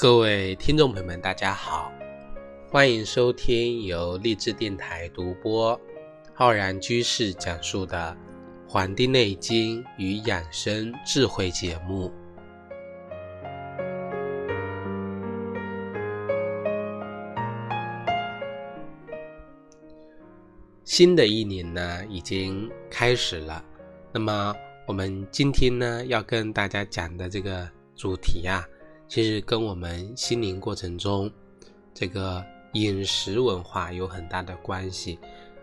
各位听众朋友们，大家好，欢迎收听由励志电台独播、浩然居士讲述的《黄帝内经与养生智慧》节目。新的一年呢，已经开始了。那么，我们今天呢，要跟大家讲的这个主题呀。其实跟我们心灵过程中这个饮食文化有很大的关系。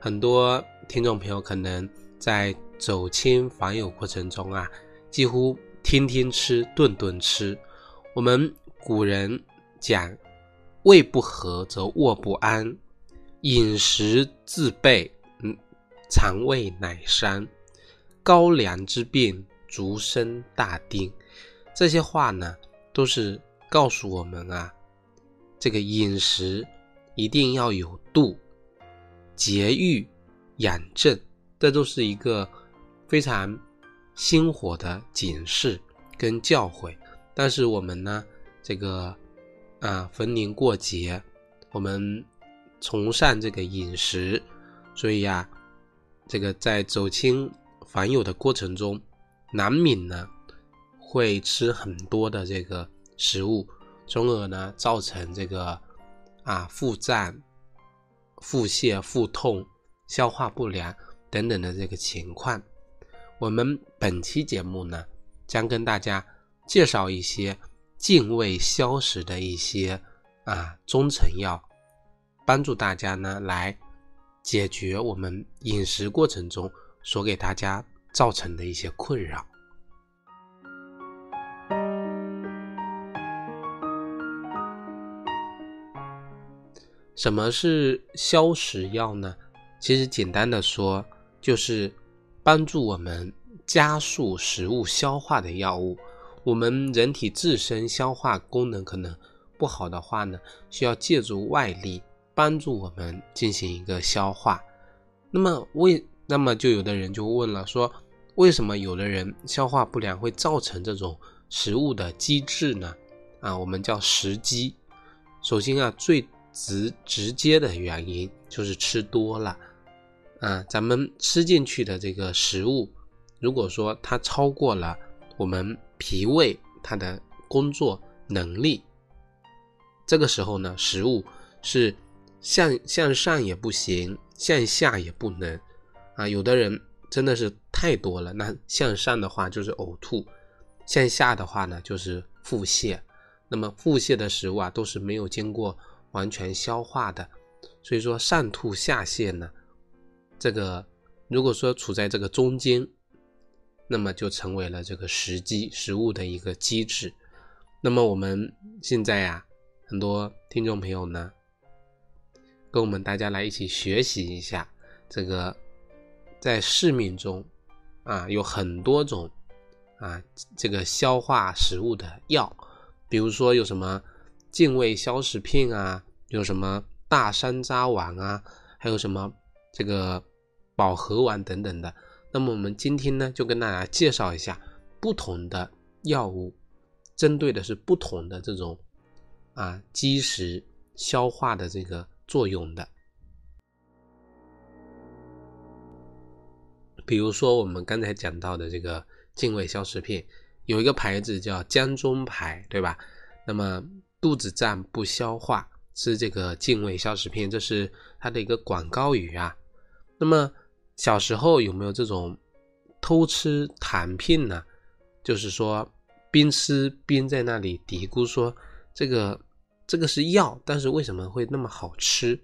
很多听众朋友可能在走亲访友过程中啊，几乎天天吃、顿顿吃。我们古人讲“胃不和则卧不安”，饮食自备，嗯，肠胃乃伤；高粱之病，足生大丁。这些话呢？都是告诉我们啊，这个饮食一定要有度，节欲养正，这都是一个非常心火的警示跟教诲。但是我们呢，这个啊，逢年过节，我们崇尚这个饮食，所以呀，这个在走亲访友的过程中，难免呢。会吃很多的这个食物，从而呢造成这个啊腹胀、腹泻、腹痛、消化不良等等的这个情况。我们本期节目呢将跟大家介绍一些健胃消食的一些啊中成药，帮助大家呢来解决我们饮食过程中所给大家造成的一些困扰。什么是消食药呢？其实简单的说，就是帮助我们加速食物消化的药物。我们人体自身消化功能可能不好的话呢，需要借助外力帮助我们进行一个消化。那么为那么就有的人就问了，说为什么有的人消化不良会造成这种食物的积滞呢？啊，我们叫食积。首先啊，最直直接的原因就是吃多了，啊，咱们吃进去的这个食物，如果说它超过了我们脾胃它的工作能力，这个时候呢，食物是向向上也不行，向下也不能，啊，有的人真的是太多了，那向上的话就是呕吐，向下的话呢就是腹泻，那么腹泻的食物啊都是没有经过。完全消化的，所以说上吐下泻呢，这个如果说处在这个中间，那么就成为了这个食积食物的一个机制。那么我们现在呀，很多听众朋友呢，跟我们大家来一起学习一下这个，在市面中啊有很多种啊这个消化食物的药，比如说有什么。健胃消食片啊，有什么大山楂丸啊，还有什么这个保和丸等等的。那么我们今天呢，就跟大家介绍一下不同的药物，针对的是不同的这种啊积食消化的这个作用的。比如说我们刚才讲到的这个健胃消食片，有一个牌子叫江中牌，对吧？那么肚子胀不消化，吃这个健胃消食片，这是它的一个广告语啊。那么小时候有没有这种偷吃糖片呢？就是说边吃边在那里嘀咕说这个这个是药，但是为什么会那么好吃？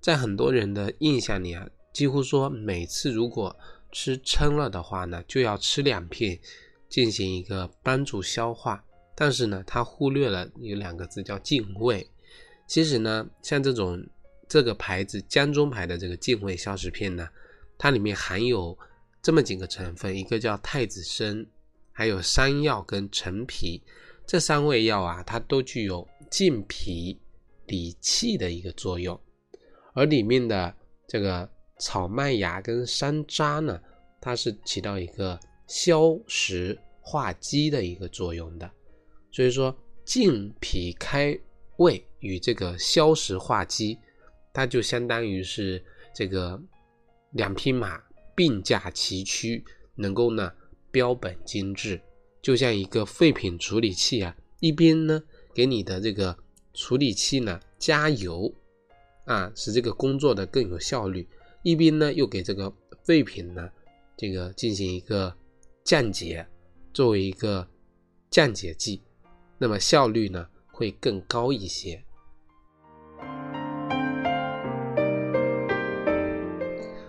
在很多人的印象里啊，几乎说每次如果吃撑了的话呢，就要吃两片进行一个帮助消化。但是呢，他忽略了有两个字叫健胃。其实呢，像这种这个牌子江中牌的这个健胃消食片呢，它里面含有这么几个成分，一个叫太子参，还有山药跟陈皮，这三味药啊，它都具有健脾理气的一个作用。而里面的这个草麦芽跟山楂呢，它是起到一个消食化积的一个作用的。所以说，健脾开胃与这个消食化积，它就相当于是这个两匹马并驾齐驱，能够呢标本兼治，就像一个废品处理器啊，一边呢给你的这个处理器呢加油啊，使这个工作的更有效率，一边呢又给这个废品呢这个进行一个降解，作为一个降解剂。那么效率呢会更高一些。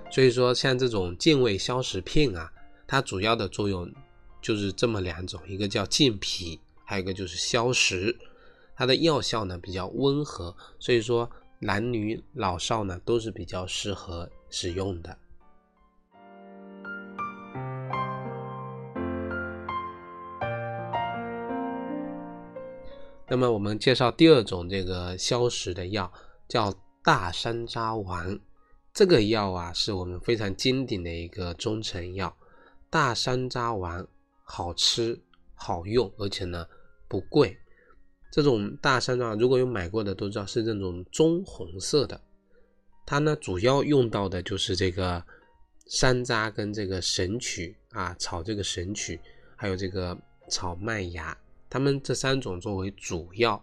所以说，像这种健胃消食片啊，它主要的作用就是这么两种，一个叫健脾，还有一个就是消食。它的药效呢比较温和，所以说男女老少呢都是比较适合使用的。那么我们介绍第二种这个消食的药，叫大山楂丸。这个药啊，是我们非常经典的一个中成药。大山楂丸好吃、好用，而且呢不贵。这种大山楂，如果有买过的都知道是这种棕红色的。它呢主要用到的就是这个山楂跟这个神曲啊，炒这个神曲，还有这个炒麦芽。它们这三种作为主要，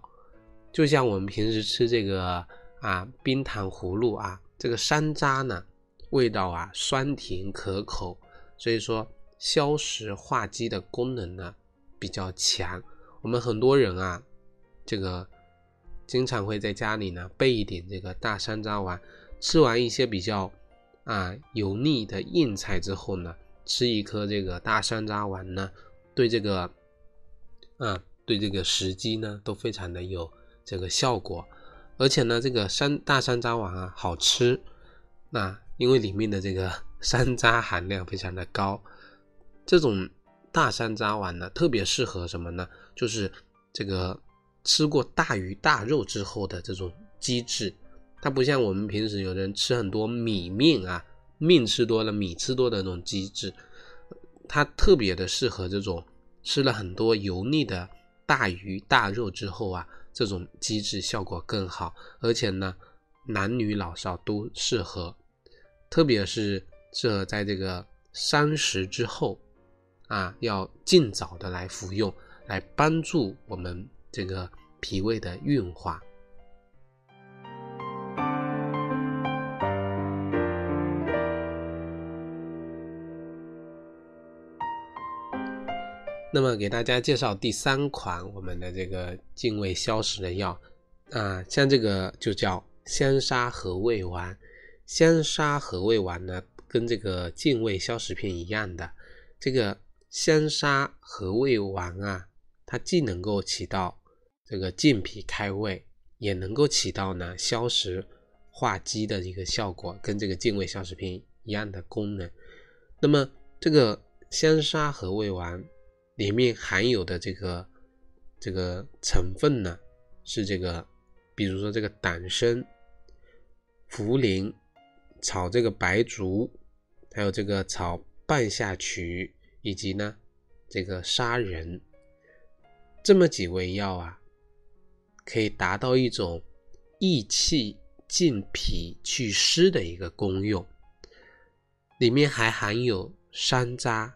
就像我们平时吃这个啊冰糖葫芦啊，这个山楂呢，味道啊酸甜可口，所以说消食化积的功能呢比较强。我们很多人啊，这个经常会在家里呢备一点这个大山楂丸，吃完一些比较啊油腻的硬菜之后呢，吃一颗这个大山楂丸呢，对这个。啊，对这个时机呢都非常的有这个效果，而且呢，这个山大山楂丸啊好吃，那因为里面的这个山楂含量非常的高，这种大山楂丸呢特别适合什么呢？就是这个吃过大鱼大肉之后的这种机制，它不像我们平时有人吃很多米面啊，面吃多了米吃多的那种机制，它特别的适合这种。吃了很多油腻的大鱼大肉之后啊，这种机制效果更好，而且呢，男女老少都适合，特别是适合在这个三十之后啊，要尽早的来服用，来帮助我们这个脾胃的运化。那么给大家介绍第三款我们的这个健胃消食的药啊，像这个就叫香砂和胃丸。香砂和胃丸呢，跟这个健胃消食片一样的，这个香砂和胃丸啊，它既能够起到这个健脾开胃，也能够起到呢消食化积的一个效果，跟这个健胃消食片一样的功能。那么这个香砂和胃丸。里面含有的这个这个成分呢，是这个，比如说这个党参、茯苓炒这个白术，还有这个炒半夏曲，以及呢这个砂仁，这么几味药啊，可以达到一种益气健脾祛湿的一个功用。里面还含有山楂、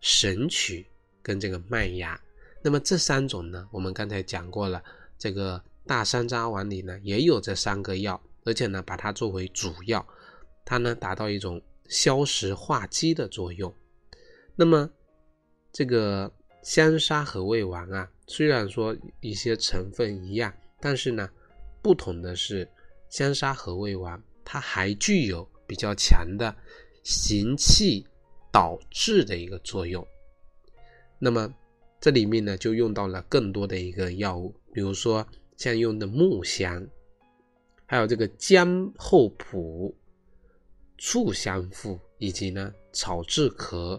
神曲。跟这个麦芽，那么这三种呢，我们刚才讲过了，这个大山楂丸里呢也有这三个药，而且呢把它作为主药，它呢达到一种消食化积的作用。那么这个香砂和胃丸啊，虽然说一些成分一样，但是呢不同的是，香砂和胃丸它还具有比较强的行气导滞的一个作用。那么这里面呢，就用到了更多的一个药物，比如说像用的木香，还有这个姜厚朴、醋香附，以及呢炒炙壳，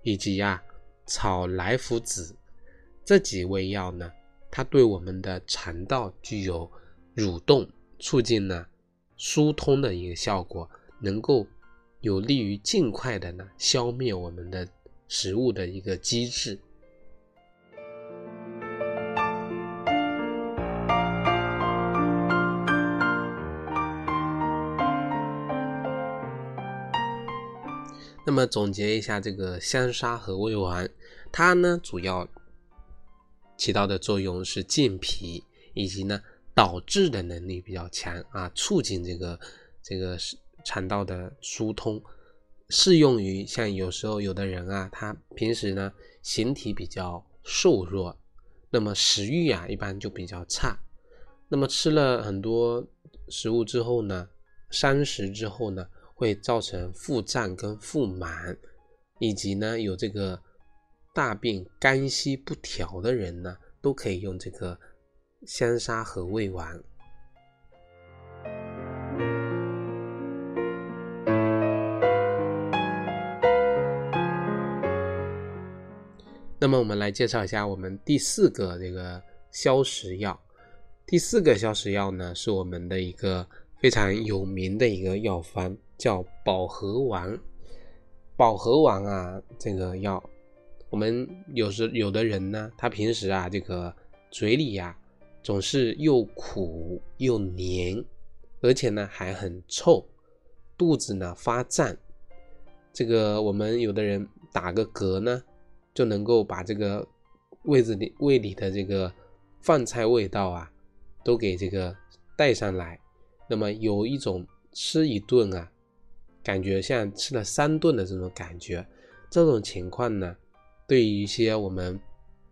以及呀炒莱菔子这几味药呢，它对我们的肠道具有蠕动、促进呢疏通的一个效果，能够有利于尽快的呢消灭我们的。食物的一个机制。那么总结一下这个香砂和胃丸它呢主要起到的作用是健脾以及呢导滞的能力比较强啊促进这个这个肠道的疏通适用于像有时候有的人啊，他平时呢形体比较瘦弱，那么食欲啊一般就比较差，那么吃了很多食物之后呢，伤食之后呢。会造成腹胀跟腹满，以及呢有这个大便干稀不调的人呢，都可以用这个香砂和胃丸。那么我们来介绍一下我们第四个这个消食药。第四个消食药呢，是我们的一个非常有名的一个药方。叫保和丸，保和丸啊，这个药，我们有时有的人呢，他平时啊，这个嘴里呀，总是又苦又黏，而且呢还很臭，肚子呢发胀，这个我们有的人打个嗝呢，就能够把这个胃子里胃里的这个饭菜味道啊，都给这个带上来，那么有一种吃一顿啊。感觉像吃了三顿的这种感觉，这种情况呢，对于一些我们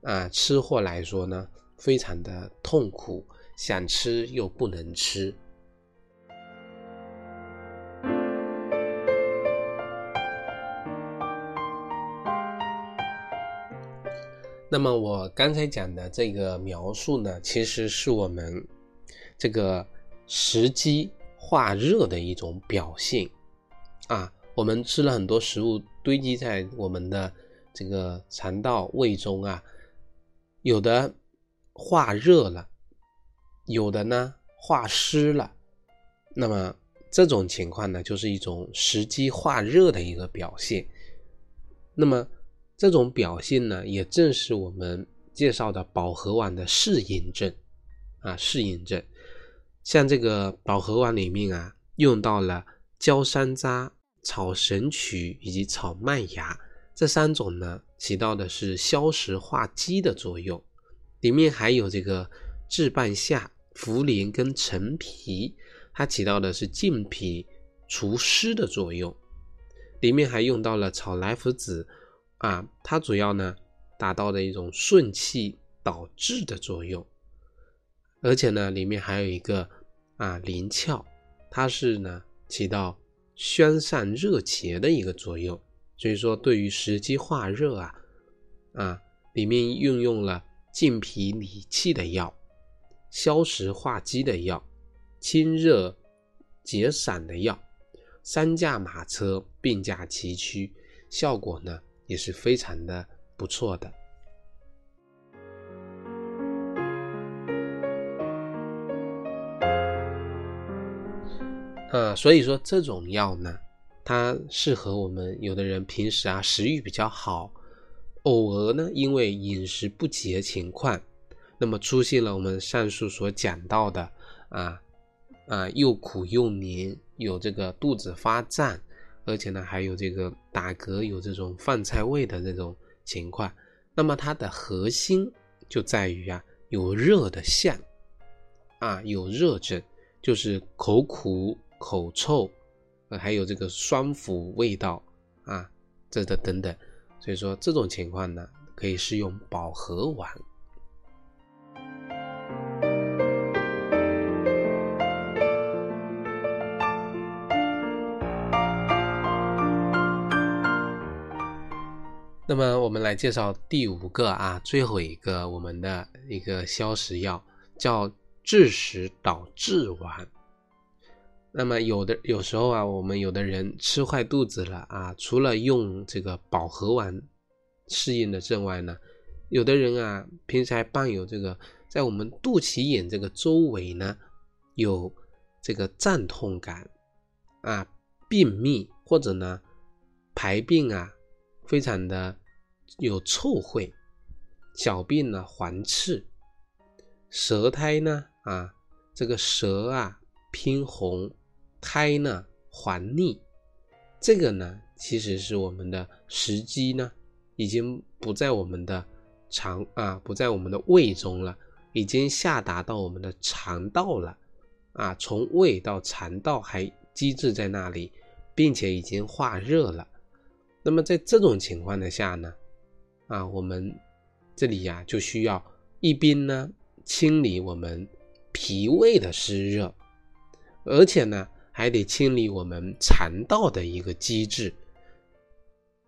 啊吃货来说呢，非常的痛苦，想吃又不能吃。那么我刚才讲的这个描述呢，其实是我们这个食积化热的一种表现。啊，我们吃了很多食物堆积在我们的这个肠道胃中啊，有的化热了，有的呢化湿了，那么这种情况呢，就是一种食积化热的一个表现。那么这种表现呢，也正是我们介绍的保和丸的适应症啊，适应症。像这个保和丸里面啊，用到了焦山楂。草神曲以及炒麦芽这三种呢，起到的是消食化积的作用。里面还有这个炙半夏、茯苓跟陈皮，它起到的是健脾除湿的作用。里面还用到了炒莱菔子啊，它主要呢达到的一种顺气导滞的作用。而且呢，里面还有一个啊灵窍，它是呢起到。宣散热邪的一个作用，所以说对于食积化热啊，啊里面运用了健脾理气的药，消食化积的药，清热解散的药，三驾马车并驾齐驱，效果呢也是非常的不错的。啊，所以说这种药呢，它适合我们有的人平时啊食欲比较好，偶尔呢因为饮食不节情况，那么出现了我们上述所讲到的啊啊又苦又黏，有这个肚子发胀，而且呢还有这个打嗝，有这种饭菜味的这种情况，那么它的核心就在于啊有热的象，啊有热症，就是口苦。口臭，呃，还有这个酸腐味道啊，这的等等，所以说这种情况呢，可以适用保和丸。那么我们来介绍第五个啊，最后一个我们的一个消食药，叫治食导滞丸。那么有的有时候啊，我们有的人吃坏肚子了啊，除了用这个保和丸适应的症外呢，有的人啊，平时还伴有这个在我们肚脐眼这个周围呢，有这个胀痛感啊，便秘或者呢排便啊，非常的有臭秽，小便呢黄赤，舌苔呢啊，这个舌啊偏红。苔呢黄腻，这个呢其实是我们的食积呢，已经不在我们的肠啊，不在我们的胃中了，已经下达到我们的肠道了啊，从胃到肠道还积滞在那里，并且已经化热了。那么在这种情况的下呢，啊，我们这里呀就需要一边呢清理我们脾胃的湿热，而且呢还得清理我们肠道的一个积滞。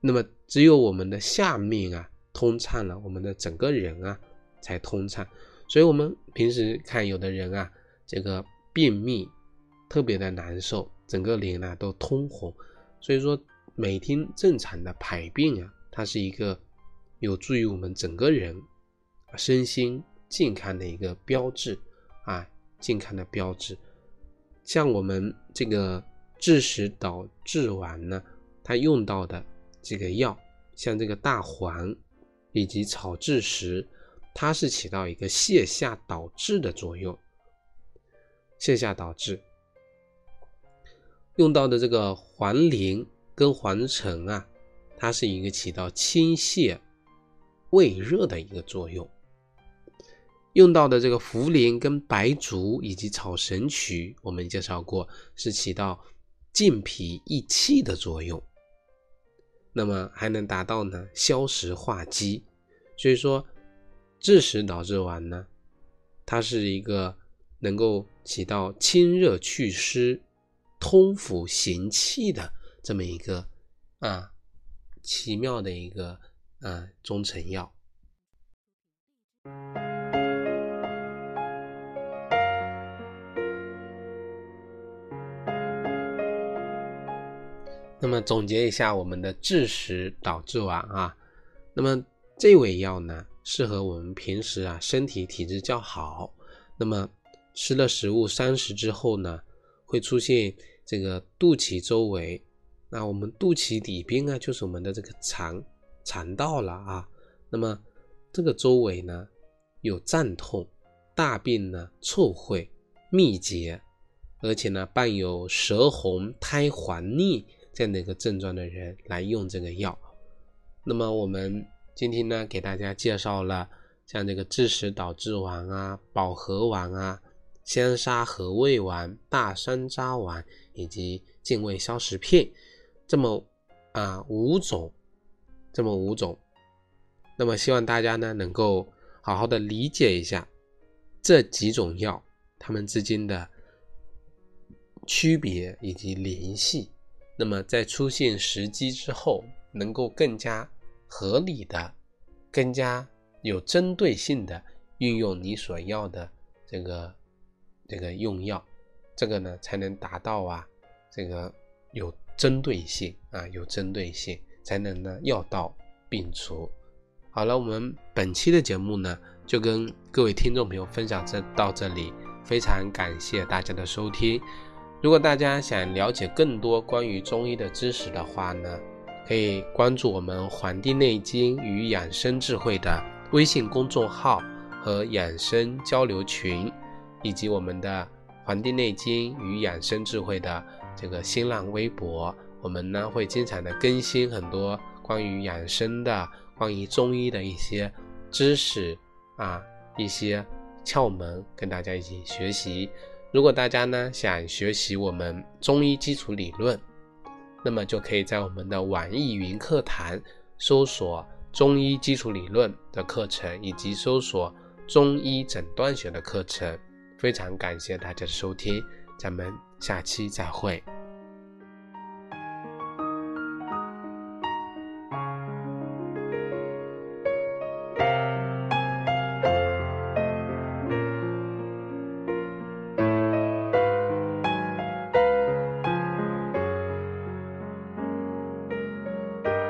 那么只有我们的下面啊通畅了，我们的整个人啊才通畅。所以，我们平时看有的人啊，这个便秘特别的难受，整个脸呢都通红。所以说。每天正常的排便啊，它是一个有助于我们整个人身心健康的一个标志啊，健康的标志。像我们这个治食导滞丸呢，它用到的这个药，像这个大黄以及草治石，它是起到一个泻下导滞的作用。泻下导滞用到的这个黄连。跟黄橙啊，它是一个起到清泻胃热的一个作用。用到的这个茯苓跟白术以及草神曲，我们介绍过是起到健脾益气的作用。那么还能达到呢消食化积。所以说治食导滞丸呢，它是一个能够起到清热祛湿、通腑行气的。这么一个啊奇妙的一个啊中成药。那么总结一下我们的治食导致丸啊，那么这味药呢，适合我们平时啊身体体质较好，那么吃了食物三食之后呢，会出现这个肚脐周围。那我们肚脐里边呢，就是我们的这个肠肠道了啊。那么这个周围呢有胀痛、大便呢臭秽、秘结，而且呢伴有舌红、苔黄腻这样的一个症状的人来用这个药。那么我们今天呢给大家介绍了像这个治食导滞丸啊、保和丸啊、香砂和胃丸、大山楂丸以及健胃消食片。这么啊五种，这么五种，那么希望大家呢能够好好的理解一下这几种药它们之间的区别以及联系。那么在出现时机之后，能够更加合理的、更加有针对性的运用你所要的这个这个用药，这个呢才能达到啊这个有。针对性啊，有针对性才能呢药到病除。好了，我们本期的节目呢就跟各位听众朋友分享这到这里，非常感谢大家的收听。如果大家想了解更多关于中医的知识的话呢，可以关注我们《黄帝内经与养生智慧》的微信公众号和养生交流群，以及我们的《黄帝内经与养生智慧》的。这个新浪微博，我们呢会经常的更新很多关于养生的、关于中医的一些知识啊，一些窍门，跟大家一起学习。如果大家呢想学习我们中医基础理论，那么就可以在我们的网易云课堂搜索“中医基础理论”的课程，以及搜索“中医诊断学”的课程。非常感谢大家的收听。咱们下期再会。